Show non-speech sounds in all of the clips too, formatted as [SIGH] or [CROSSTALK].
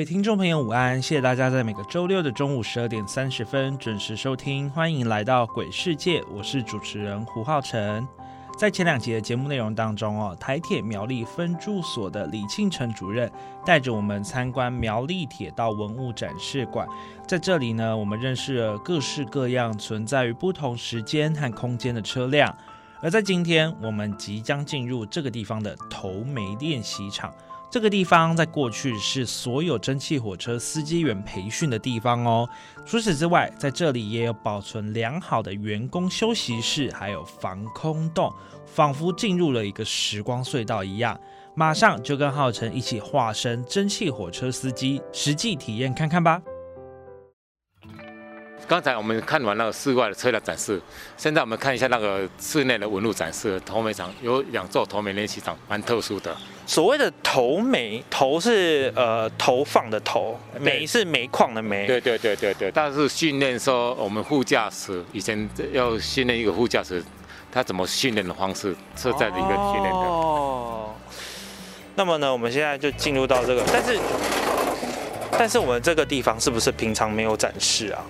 各位听众朋友，午安！谢谢大家在每个周六的中午十二点三十分准时收听，欢迎来到鬼世界，我是主持人胡浩辰。在前两集的节目内容当中哦，台铁苗栗分驻所的李庆成主任带着我们参观苗栗铁道文物展示馆，在这里呢，我们认识了各式各样存在于不同时间和空间的车辆。而在今天，我们即将进入这个地方的头眉练习场。这个地方在过去是所有蒸汽火车司机员培训的地方哦。除此之外，在这里也有保存良好的员工休息室，还有防空洞，仿佛进入了一个时光隧道一样。马上就跟浩辰一起化身蒸汽火车司机，实际体验看看吧。刚才我们看完那个室外的车辆展示，现在我们看一下那个室内的纹路展示。头眉场有两座头眉练习场，蛮特殊的。所谓的头眉，头是呃投放的头，煤是煤矿的煤。对对对对对。但是训练说我们副驾驶以前要训练一个副驾驶，他怎么训练的方式是在里面训练的。哦。那么呢，我们现在就进入到这个，但是但是我们这个地方是不是平常没有展示啊？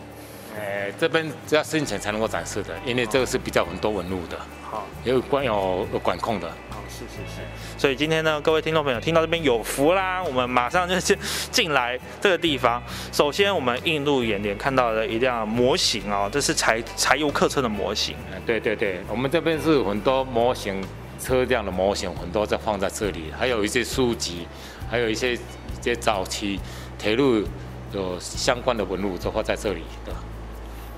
这边只要申请才能够展示的，因为这个是比较很多纹路的，好，有管有有管控的，好，是是是。所以今天呢，各位听众朋友听到这边有福啦，我们马上就进进来这个地方。首先，我们映入眼帘看到的一辆模型哦，这是柴柴油客车的模型。对对对，我们这边是很多模型车辆的模型，很多在放在这里，还有一些书籍，还有一些一些早期铁路有相关的纹路都放在这里的。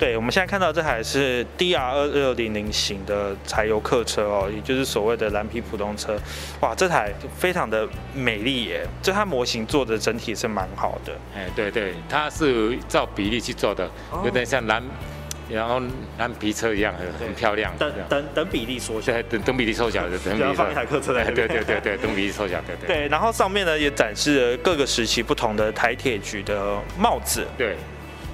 对，我们现在看到这台是 DR 二六零零型的柴油客车哦，也就是所谓的蓝皮普通车。哇，这台非常的美丽耶，就它模型做的整体是蛮好的。哎，对对，它是照比例去做的，有点像蓝，然后蓝皮车一样，很很漂亮。等等等比例缩小，等等比例缩小的，等比例放一台客车在对对对对，等比例缩小，对 [LAUGHS] 对。对，然后上面呢也展示了各个时期不同的台铁局的帽子。对。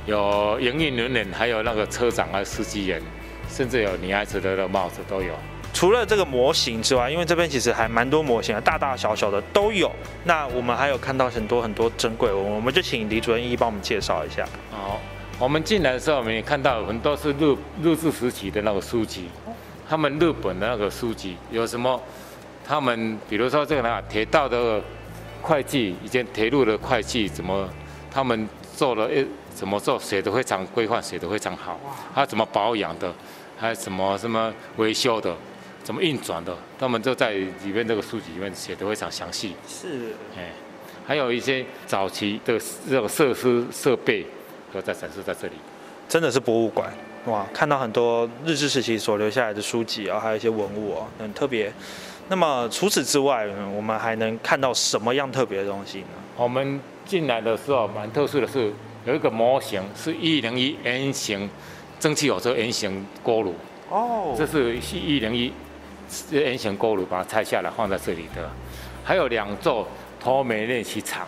有营运人员，还有那个车长啊、司机员，甚至有女孩子的帽子都有。除了这个模型之外，因为这边其实还蛮多模型啊，大大小小的都有。那我们还有看到很多很多珍贵，我们就请李主任一一帮我们介绍一下。好，我们进来的时候，我们也看到很多是日日治时期的那个书籍，他们日本的那个书籍有什么？他们比如说这个呢，铁道的会计，以前铁路的会计怎么，他们做了一。怎么做写的非常规范，写的非常好。还有怎么保养的，还有什么什么维修的，怎么运转的，他们都在里面这个书籍里面写的非常详细。是，哎，还有一些早期的这种设施设备都在展示在这里。真的是博物馆哇！看到很多日治时期所留下来的书籍啊，还有一些文物啊，很特别。那么除此之外，我们还能看到什么样特别的东西呢？我们进来的时候蛮特殊的是。有一个模型是一零一 N 型蒸汽火车 N 型锅炉哦，这是一零一 N 型锅炉，把它拆下来放在这里的。还有两座脱煤练习场，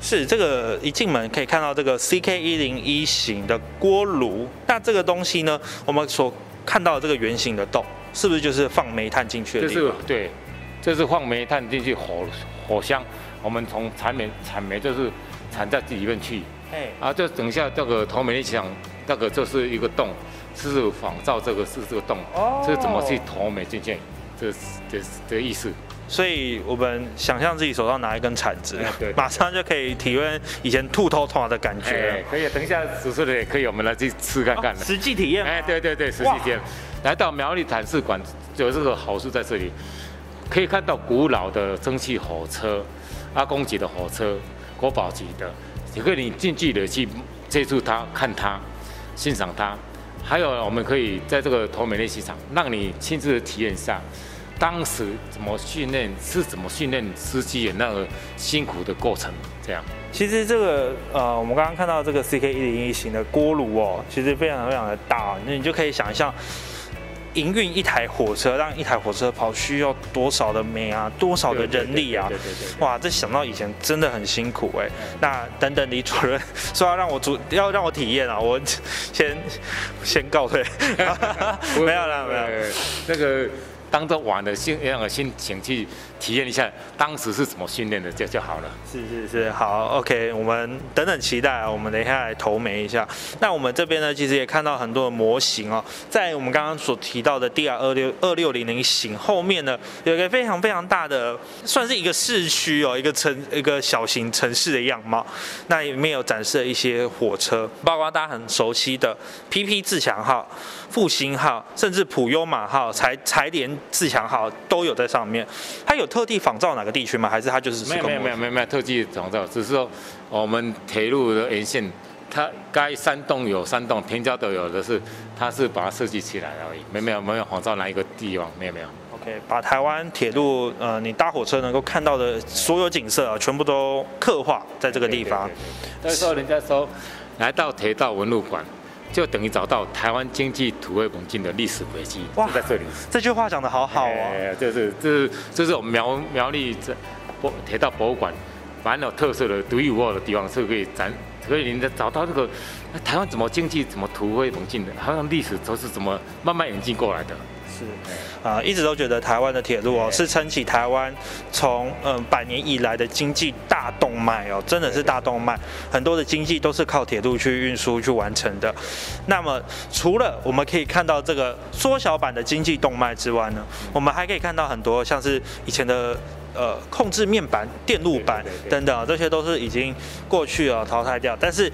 是这个一进门可以看到这个 CK 一零一型的锅炉。那这个东西呢，我们所看到的这个圆形的洞，是不是就是放煤炭进去的地方？对，这是放煤炭进去火火箱，我们从产煤产煤就是产在里面去。啊，就等一下这个头眉墙，那个就是一个洞，是仿照这个是这个洞，这是怎么去头眉进去？这这这意思。所以我们想象自己手上拿一根铲子，对 [LAUGHS] 马上就可以体验以前兔头头的感觉。可以，等一下主持人也可以，我们来去吃看看。实际体验。哎，对对对，实际体验。来到苗栗展示馆，有这个好处在这里，可以看到古老的蒸汽火车，阿公级的火车，国宝级的。也可以你近距离去接触它、看它、欣赏它，还有我们可以在这个投美练习场，让你亲自体验一下当时怎么训练，是怎么训练司机的那个辛苦的过程，这样。其实这个呃，我们刚刚看到这个 CK 一零一型的锅炉哦，其实非常非常的大，那你就可以想象。营运一台火车，让一台火车跑，需要多少的煤啊，多少的人力啊？哇，这想到以前真的很辛苦哎。那等等，李主任 [LAUGHS] 说要让我主，要让我体验啊，我先先告退。[LAUGHS] [LAUGHS] 没有了，没有。那个。当着玩的心那样的心情去体验一下当时是怎么训练的就就好了。是是是，好，OK，我们等等期待，我们等一下来投媒一下。那我们这边呢，其实也看到很多的模型哦，在我们刚刚所提到的 DR 二六二六零零型后面呢，有一个非常非常大的，算是一个市区哦，一个城一个小型城市的样貌。那里面有展示了一些火车，包括大家很熟悉的 PP 自强号。复兴号，甚至普悠马号、柴柴联自强号都有在上面。它有特地仿造哪个地区吗？还是它就是没有没有没有没有没有特地仿造，只是说我们铁路的沿线，它该山洞有山洞，平交都有的是，它是把它设计起来而已，没没有没有仿造哪一个地方，没有没有。OK，把台湾铁路呃，你搭火车能够看到的所有景色啊，全部都刻画在这个地方。那时候人家说，来到铁道文物馆。就等于找到台湾经济土味猛进的历史轨迹，哇在这里。这句话讲的好好啊！这是这是这是我们苗苗栗这博铁道博物馆蛮有特色的独一无二的地方，是可以展，可以您找到这个台湾怎么经济怎么土味猛进的，好像历史都是怎么慢慢演进过来的。是，啊，一直都觉得台湾的铁路哦，是撑起台湾从嗯百年以来的经济大动脉哦，真的是大动脉，很多的经济都是靠铁路去运输去完成的。那么除了我们可以看到这个缩小版的经济动脉之外呢，我们还可以看到很多像是以前的呃控制面板、电路板等等，这些都是已经过去了淘汰掉，但是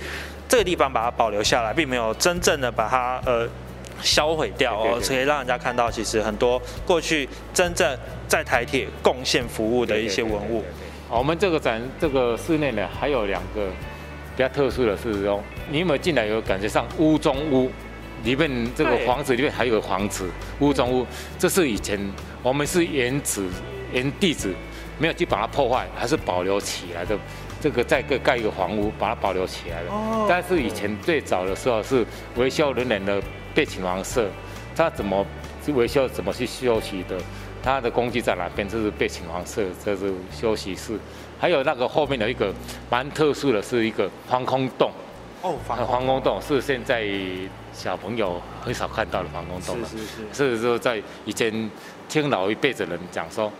这个地方把它保留下来，并没有真正的把它呃。销毁掉哦，可以让人家看到，其实很多过去真正在台铁贡献服务的一些文物。我们这个展这个室内呢，还有两个比较特殊的是哦，你有没有进来有感觉上屋中屋里面这个房子里面还有房子屋中屋，这是以前我们是原址原地址没有去把它破坏，还是保留起来的。这个再盖盖一个房屋把它保留起来了。哦。但是以前最早的时候是维修人员的。被寝房舍，他怎么维修？怎么去休息的？他的工具在哪边？这是被寝房舍，这是休息室。还有那个后面的一个蛮特殊的，是一个防空洞。哦，防防空洞是现在小朋友很少看到的防空洞了。是是是。是说在以前听老一辈的人讲说，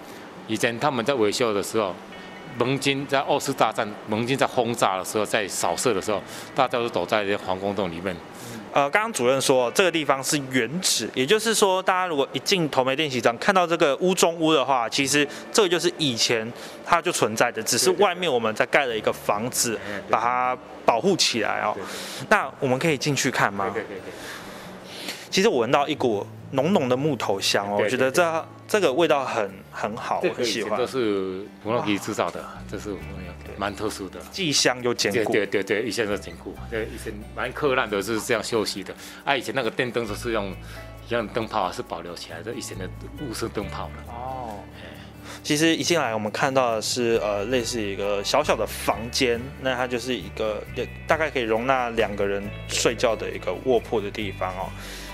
以前他们在维修的时候，盟军在二次大战，盟军在轰炸的时候，在扫射的时候，大家都躲在这些防空洞里面。呃，刚刚主任说这个地方是原址，也就是说，大家如果一进头梅练习场看到这个屋中屋的话，其实这个就是以前它就存在的，只是外面我们在盖了一个房子，把它保护起来哦。那我们可以进去看吗？其实我闻到一股浓浓的木头香哦，我觉得这这个味道很很好，我很喜欢。这是普罗皮制造的，这是。蛮特殊的，既香又坚固。对对对，以前都坚固。对，以前蛮破烂的，是这样休息的。啊，以前那个电灯都是用像灯泡是保留起来的，以前的雾式灯泡了。哦。其实一进来，我们看到的是呃，类似一个小小的房间，那它就是一个大概可以容纳两个人睡觉的一个卧铺的地方哦。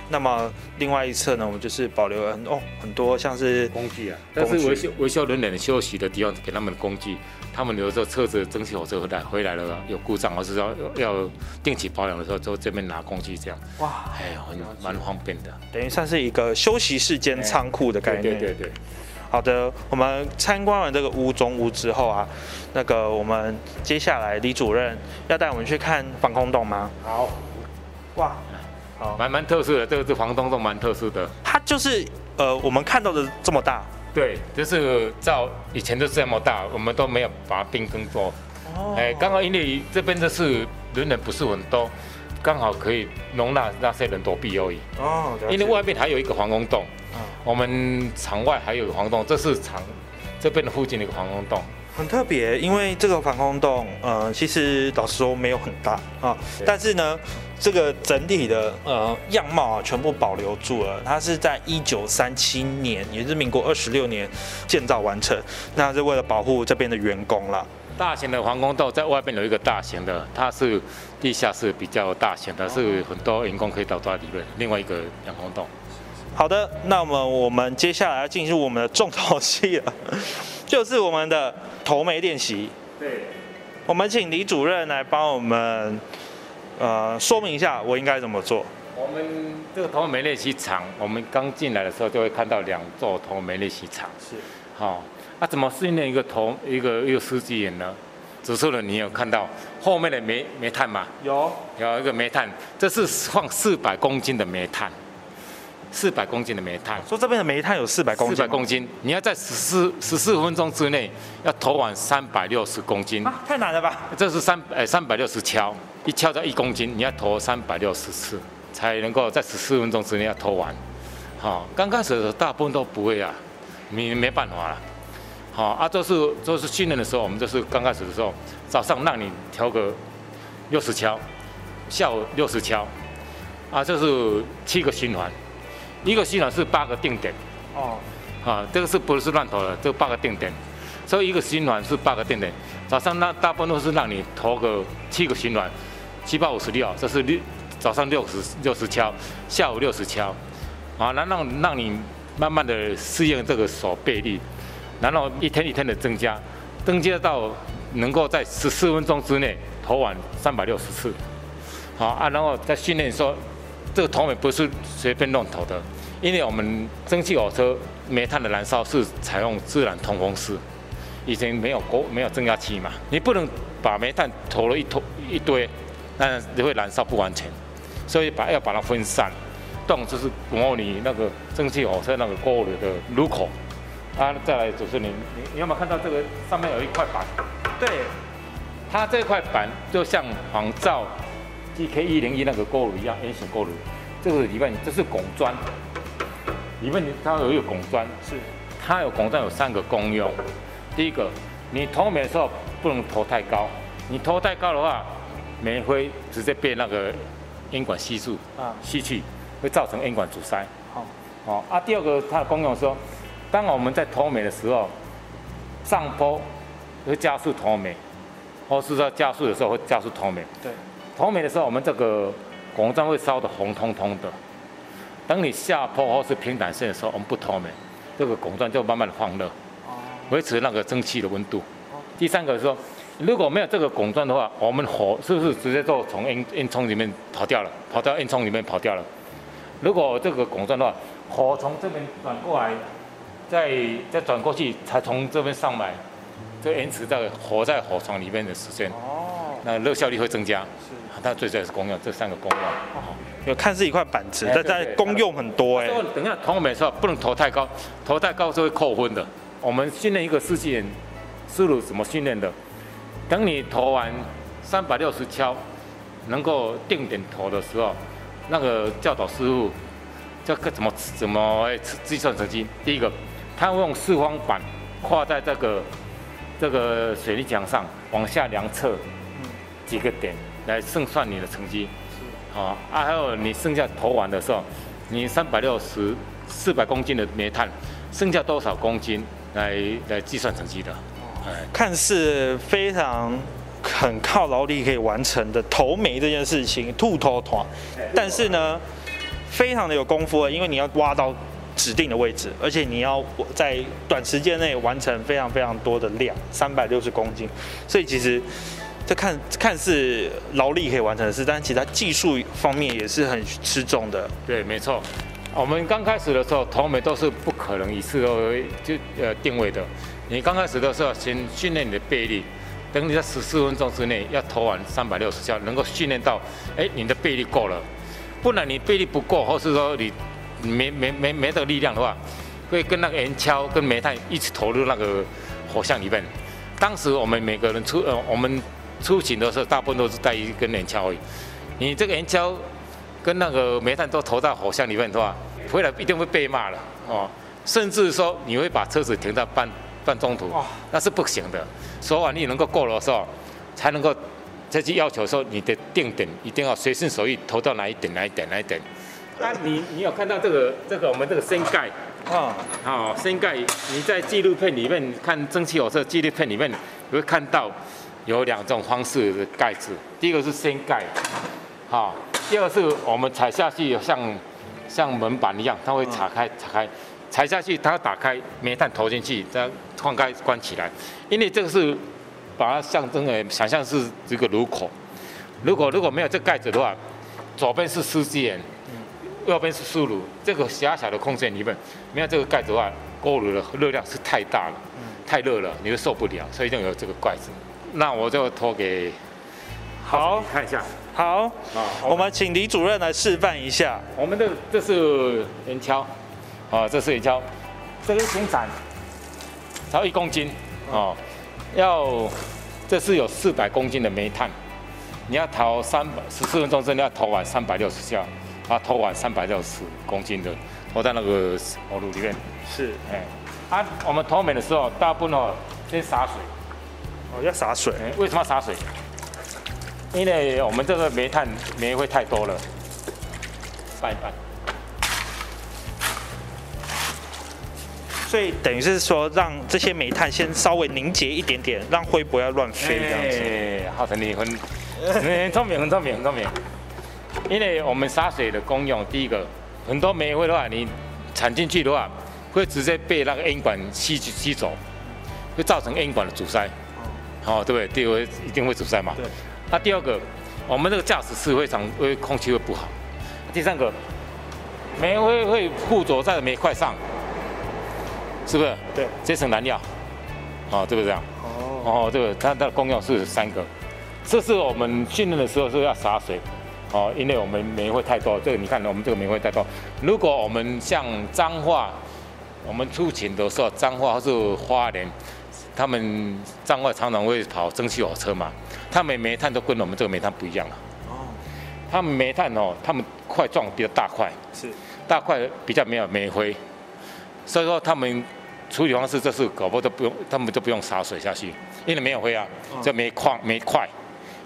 那么另外一侧呢，我们就是保留了很哦很多像是工具啊，但是维修维修人员休息的地方给他们的工具。他们有时候车子蒸汽火车回来回来了有故障，或是要要定期保养的时候，就这边拿工具这样。哇，哎，很蛮方便的，等于算是一个休息室兼仓库的概念。对对对。好的，我们参观完这个屋中屋之后啊，那个我们接下来李主任要带我们去看防空洞吗？好。哇，好，蛮蛮特殊的，这个是防空洞，蛮特殊的。它就是呃，我们看到的这么大。对，就是照以前都这么大，我们都没有把它变更多。哦。哎，刚好因为这边的是人人不是很多，刚好可以容纳那些人躲避而已。哦。因为外面还有一个防空洞。我们场外还有个防空洞，这是场这边的附近的一个防空洞。很特别，因为这个防空洞，呃，其实老实说没有很大啊，但是呢，这个整体的呃样貌啊，全部保留住了。它是在一九三七年，也是民国二十六年建造完成，那是为了保护这边的员工啦。大型的防空洞在外面有一个大型的，它是地下室比较大型的，是很多员工可以到抓理论。另外一个防空洞。好的，那么我们接下来要进入我们的重头戏了，就是我们的头眉练习。对，我们请李主任来帮我们呃说明一下我应该怎么做。我们这个头眉练习场，我们刚进来的时候就会看到两座头眉练习场。是，好，那怎么训练一个头一个一个司机员呢？主持人，你有看到后面的煤煤炭吗？有，有一个煤炭，这是放四百公斤的煤炭。四百公斤的煤炭，说这边的煤炭有四百公斤，四百公斤，你要在十四十四分钟之内要投完三百六十公斤，太难了吧？这是三呃三百六十敲，一敲在一公斤，你要投三百六十次，才能够在十四分钟之内要投完。好，刚开始的时候大部分都不会啊，你没办法了。好啊，这是这是训练的时候，我们就是刚开始的时候，早上让你调个六十敲，下午六十敲，啊，这是七个循环。一个循环是八个定点，哦，啊，这个是不是乱投的？这八个定点，所以一个循环是八个定点。早上那大部分都是让你投个七个循环，七八五十六，这是六早上六十六十敲，下午六十敲，啊，然后让你慢慢的适应这个手背力，然后一天一天的增加，增加到能够在十四分钟之内投完三百六十次，好啊，然后再训练说，这个投尾不是随便乱投的。因为我们蒸汽火车煤炭的燃烧是采用自然通风式，以前没有锅没有增压器嘛，你不能把煤炭投了一坨一堆，那你会燃烧不完全，所以把要把它分散，洞就是模拟那个蒸汽火车那个锅炉的入口。啊，再来就是你你你有没有看到这个上面有一块板？对，它这块板就像仿造 GK 一零一那个锅炉一样，N 型锅炉，这个里面这是拱砖。里面它有一个拱砖，是它有拱砖有三个功用。第一个，你投煤的时候不能投太高，你投太高的话，煤灰直接被那个烟管吸住啊，吸去会造成烟管阻塞。好，哦啊，第二个它的功用说，当我们在投煤的时候，上坡会加速投煤，或是说加速的时候会加速投煤。对，投煤的时候，我们这个拱砖会烧得红彤彤的。等你下坡或是平坦线的时候，我们不投煤，这个拱砖就慢慢的放热，维持那个蒸汽的温度。第三个是说，如果没有这个拱砖的话，我们火是不是直接就从烟烟囱里面跑掉了，跑到烟囱里面跑掉了？如果这个拱砖的话，火从这边转过来，再再转过去，才从这边上来，这延迟在火在火床里面的时间，哦，那热效率会增加。是，它最主要是功用，这三个功用。有看是一块板子，但在功用很多哎。等一下投煤的时候不能投太高，投太高是会扣分的。我们训练一个司机员，思路怎么训练的？等你投完三百六十敲，能够定点投的时候，那个教导师傅，这个怎么怎么计算成绩？第一个，他会用四方板跨在这个这个水泥墙上，往下量测几个点，来胜算你的成绩。啊啊！还有你剩下投完的时候，你三百六十四百公斤的煤炭，剩下多少公斤来来计算成绩的？看似非常很靠劳力可以完成的投煤这件事情，吐头团，但是呢，非常的有功夫，因为你要挖到指定的位置，而且你要在短时间内完成非常非常多的量，三百六十公斤，所以其实。这看看似劳力可以完成的事，但其他技术方面也是很吃重的。对，没错。我们刚开始的时候投煤都是不可能一次都就呃定位的。你刚开始的时候先训练你的背力，等你在十四分钟之内要投完三百六十下，能够训练到，哎，你的背力够了。不然你背力不够，或是说你没没没没的力量的话，会跟那个岩锹跟煤炭一起投入那个火象里面。当时我们每个人出呃我们。出行的时候，大部分都是带一根连锹而已。你这个连锹跟那个煤炭都投到火箱里面的话，回来一定会被骂了哦。甚至说你会把车子停到半半中途，那是不行的。手腕力能够够的时候，才能够再去要求说你的定点一定要随心所欲投到哪一点哪一点哪一点。那你你有看到这个这个我们这个升盖？哦，好，升盖你在纪录片里面看蒸汽火车纪录片里面，你会看到有两种方式的盖子，第一个是先盖，好，第二个是我们踩下去像像门板一样，它会拆开拆开，踩下去它打开煤炭投进去，再放开关起来，因为这个是把它象征的想象是这个炉口，如果如果没有这盖子的话，左边是司机员。右边是输炉，这个狭小的空间里面，没有这个盖子的话，锅炉的热量是太大了，太热了，你会受不了，所以就有这个盖子。那我就托给，好，看一下，好，啊，我们请李主任来示范一下。我们的这是圆锹，啊，这是圆锹，这个生产，超一公斤，哦，要，这是有四百公斤的煤炭，你要投三百十四分钟之内要投完三百六十下。啊投完三百六十公斤的，投在那个火炉里面。是，哎，啊，我们投煤的时候，大部分哦先洒水。哦，要洒水？为什么要洒水？因为我们这个煤炭煤会太多了，拌一拌。所以等于是说，让这些煤炭先稍微凝结一点点，让灰不要乱飞这样子。哎，好，成你很很聪明，很聪明，很聪明。因为我们洒水的功用，第一个，很多煤灰的话，你铲进去的话，会直接被那个烟管吸吸走，会造成烟管的阻塞，哦，对不对？第二个一定会阻塞嘛。对。那第二个，我们这个驾驶室会常，会空气会不好。第三个，煤灰会附着在煤块上，是不是？对。节省燃料，哦，对不对这样？哦。哦，这个它的功用是三个，这是我们训练的时候是要洒水。哦，因为我们煤会太多，这个你看，我们这个煤会太多。如果我们像脏话，我们出勤的时候，脏话或是花莲，他们彰化常常会跑蒸汽火车嘛，他们煤炭都跟我们这个煤炭不一样了。哦，他们煤炭哦，他们块状比较大块，是大块比较没有煤灰，所以说他们处理方式就是搞不都不用，他们就不用洒水下去，因为没有灰啊，这煤矿煤块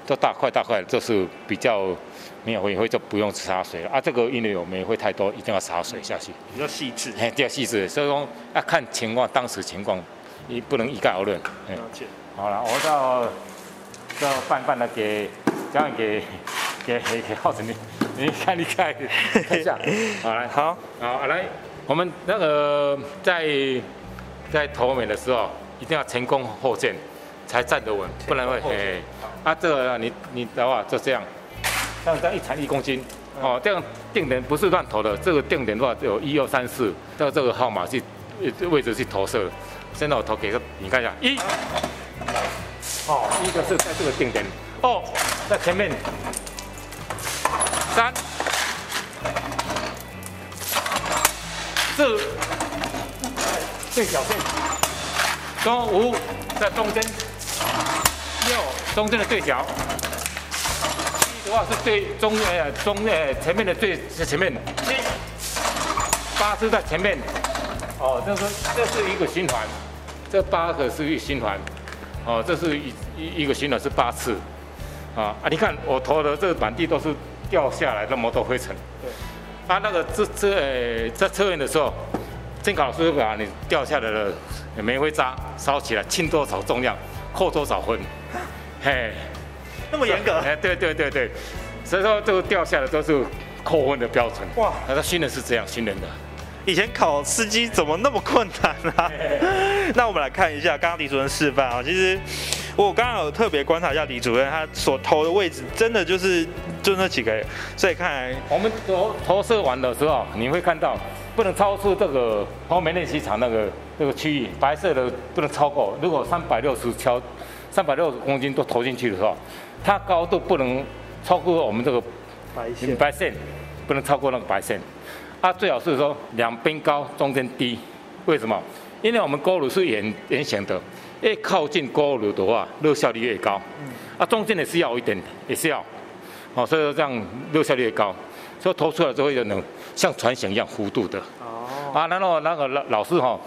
都大块大块，就是比较。没有煤灰就不用洒水了啊！这个因为有煤灰太多，一定要洒水下去，比较细致，比较细致。所以说要看情况，当时情况，你不能一概而论。了解。好了，我到到半半的给，这样给给给浩子你，[LAUGHS] 你看你看看一下。[LAUGHS] 好来，好，好来，我们那个在在投美的时候，一定要前功后箭，才站得稳，不然会哎。啊，这个你你的话就这样。像这样一铲一公斤，哦，这样定点不是乱投的，这个定点的话有一二三四，到这个号码去位置去投射。现在我投给个，你看一下，一，哦，一个是在这个定点，二在前面，三，四，最小线，中五在中间，六。中间的最小。的话是最中呃中呃前面的最前面，七。八是在前面，哦，这是这是一个循环，这八个是一循环，哦，这是一一一个循环是八次，啊啊，你看我投的这个板地都是掉下来那么多灰尘，对，啊那个这这呃在测验的时候，监考老师会把你掉下来的煤灰渣烧起来，轻多少重量，扣多少分，嘿。那么严格？哎，对对对对，所以说这个掉下来都是扣分的标准。哇，那他训练是这样新人的。以前考司机怎么那么困难啊？[LAUGHS] 那我们来看一下刚刚李主任示范啊。其实我刚刚有特别观察一下李主任，他所投的位置真的就是就那几个。所以看来我们投投射完的时候，你会看到不能超出这个红梅练习场那个那个区域，白色的不能超过。如果三百六十敲三百六十公斤都投进去的时候。它高度不能超过我们这个白线，白线不能超过那个白线。啊，最好是说两边高，中间低。为什么？因为我们锅炉是圆圆形的，越靠近锅炉的话，热效率越高。嗯。啊，中间也是要一点，也是要。哦，所以说这样热效率越高，所以投出来之后就能像船型一样弧度的。哦。啊，然后那个老老师哈，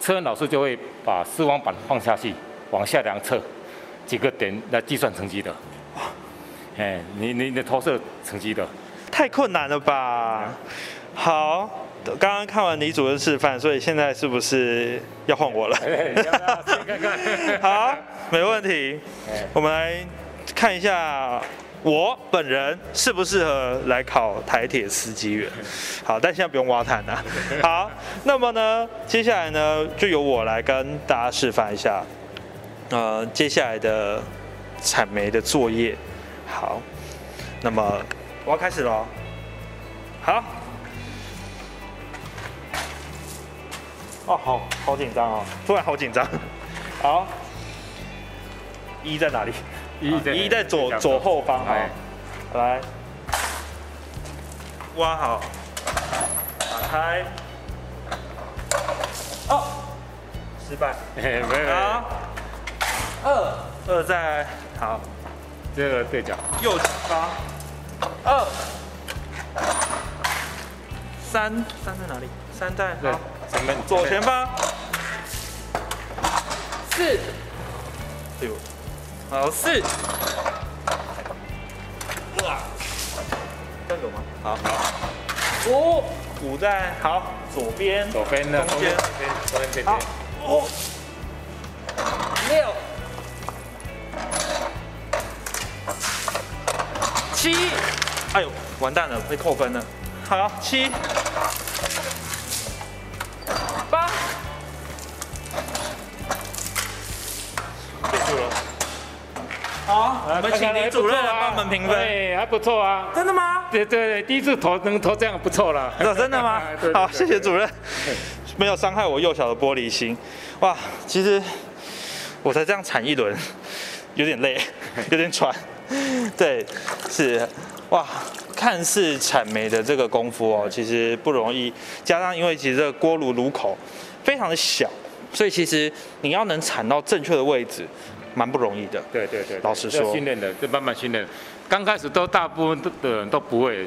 测验老师就会把视网板放下去，往下量测几个点来计算成绩的。哇哎，你你的投射成绩的，太困难了吧？好，刚刚看完李主任示范，所以现在是不是要换我了？[LAUGHS] 好，没问题。我们来看一下我本人适不适合来考台铁司机员。好，但现在不用挖炭了。好，那么呢，接下来呢，就由我来跟大家示范一下，呃，接下来的采煤的作业。好，那么我要开始了。好。哦，好好紧张哦，突然好紧张。[LAUGHS] 好，一在哪里？一在一在左左后方。啊，来，挖好，打开。哦，失败。[LAUGHS] 好，二二在好。这个对角，右前方，二，三，三在哪里？三在好，前面左前方，四，哎呦，好四，哇，这有吗？好，好，五，五在好左边，左边的中间，左边这边，五，六。七，哎呦，完蛋了，被扣分了。好，七，好，我们请李主任来帮我们评分。对，还不错啊。真的吗？对对对，第一次投能投这样不错了。真的吗？好，谢谢主任，没有伤害我幼小的玻璃心。哇，其实我才这样铲一轮，有点累，[LAUGHS] 有点喘。对，是，哇，看似铲煤的这个功夫哦，其实不容易。加上因为其实这个锅炉炉口非常的小，所以其实你要能铲到正确的位置，蛮不容易的。对对对，老实说，训练的，这慢慢训练。刚开始都大部分的人都不会，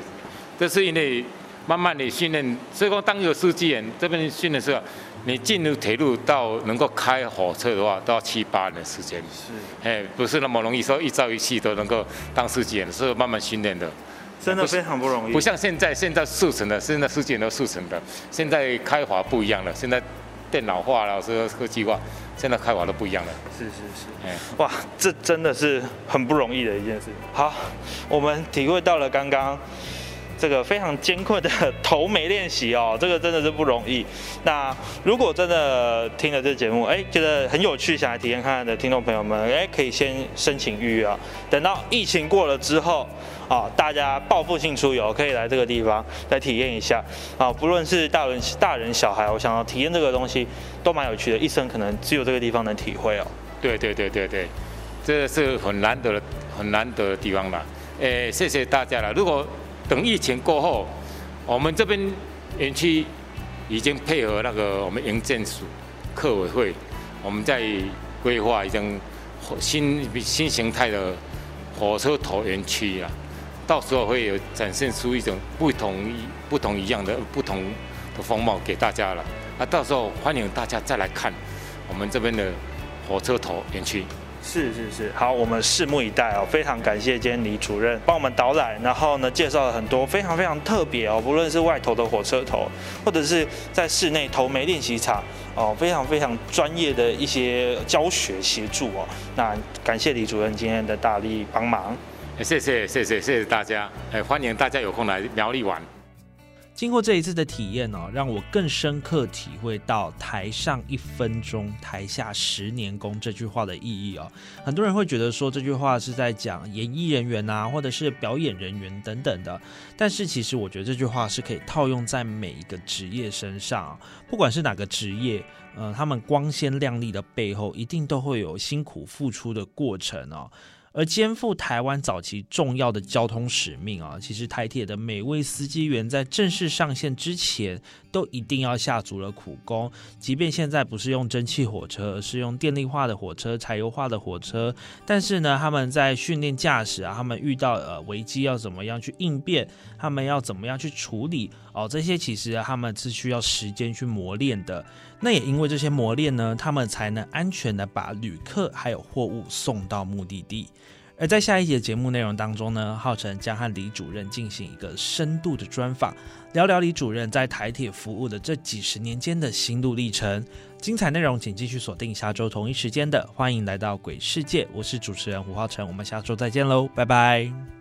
这是因为慢慢的训练。所以说，当有司机员这边训练时候。你进入铁路到能够开火车的话，都要七八年的时间。是，哎，不是那么容易说一朝一夕都能够当司机员，是慢慢训练的。真的非常不容易。不像现在，现在速成的，现在司机员都速成的。现在开法不一样了，现在电脑化了，这个科技化，现在开法都不一样了。是是是。哎，哇，这真的是很不容易的一件事。好，我们体会到了刚刚。这个非常艰困的头眉练习哦，这个真的是不容易。那如果真的听了这节目，哎，觉得很有趣，想来体验看看的听众朋友们，哎，可以先申请预约啊。等到疫情过了之后，啊，大家报复性出游，可以来这个地方来体验一下啊。不论是大人、大人、小孩，我想要体验这个东西都蛮有趣的，一生可能只有这个地方能体会哦。对对对对对，这是很难得的、很难得的地方啦。哎，谢谢大家了。如果等疫情过后，我们这边园区已经配合那个我们营建署、客委会，我们在规划一种新新形态的火车头园区啊，到时候会有展现出一种不同不同一样的不同的风貌给大家了。啊，到时候欢迎大家再来看我们这边的火车头园区。是是是，好，我们拭目以待哦。非常感谢今天李主任帮我们导览，然后呢介绍了很多非常非常特别哦，不论是外头的火车头，或者是在室内投煤练习场哦，非常非常专业的一些教学协助哦。那感谢李主任今天的大力帮忙，谢谢谢谢谢谢大家，哎，欢迎大家有空来苗栗玩。经过这一次的体验呢，让我更深刻体会到“台上一分钟，台下十年功”这句话的意义哦。很多人会觉得说这句话是在讲演艺人员啊，或者是表演人员等等的，但是其实我觉得这句话是可以套用在每一个职业身上，不管是哪个职业，呃，他们光鲜亮丽的背后，一定都会有辛苦付出的过程哦。而肩负台湾早期重要的交通使命啊，其实台铁的每位司机员在正式上线之前，都一定要下足了苦功。即便现在不是用蒸汽火车，而是用电力化的火车、柴油化的火车，但是呢，他们在训练驾驶啊，他们遇到呃危机要怎么样去应变，他们要怎么样去处理哦，这些其实他们是需要时间去磨练的。那也因为这些磨练呢，他们才能安全的把旅客还有货物送到目的地。而在下一节节目内容当中呢，浩辰将和李主任进行一个深度的专访，聊聊李主任在台铁服务的这几十年间的心路历程。精彩内容请继续锁定下周同一时间的，欢迎来到鬼世界，我是主持人胡浩辰，我们下周再见喽，拜拜。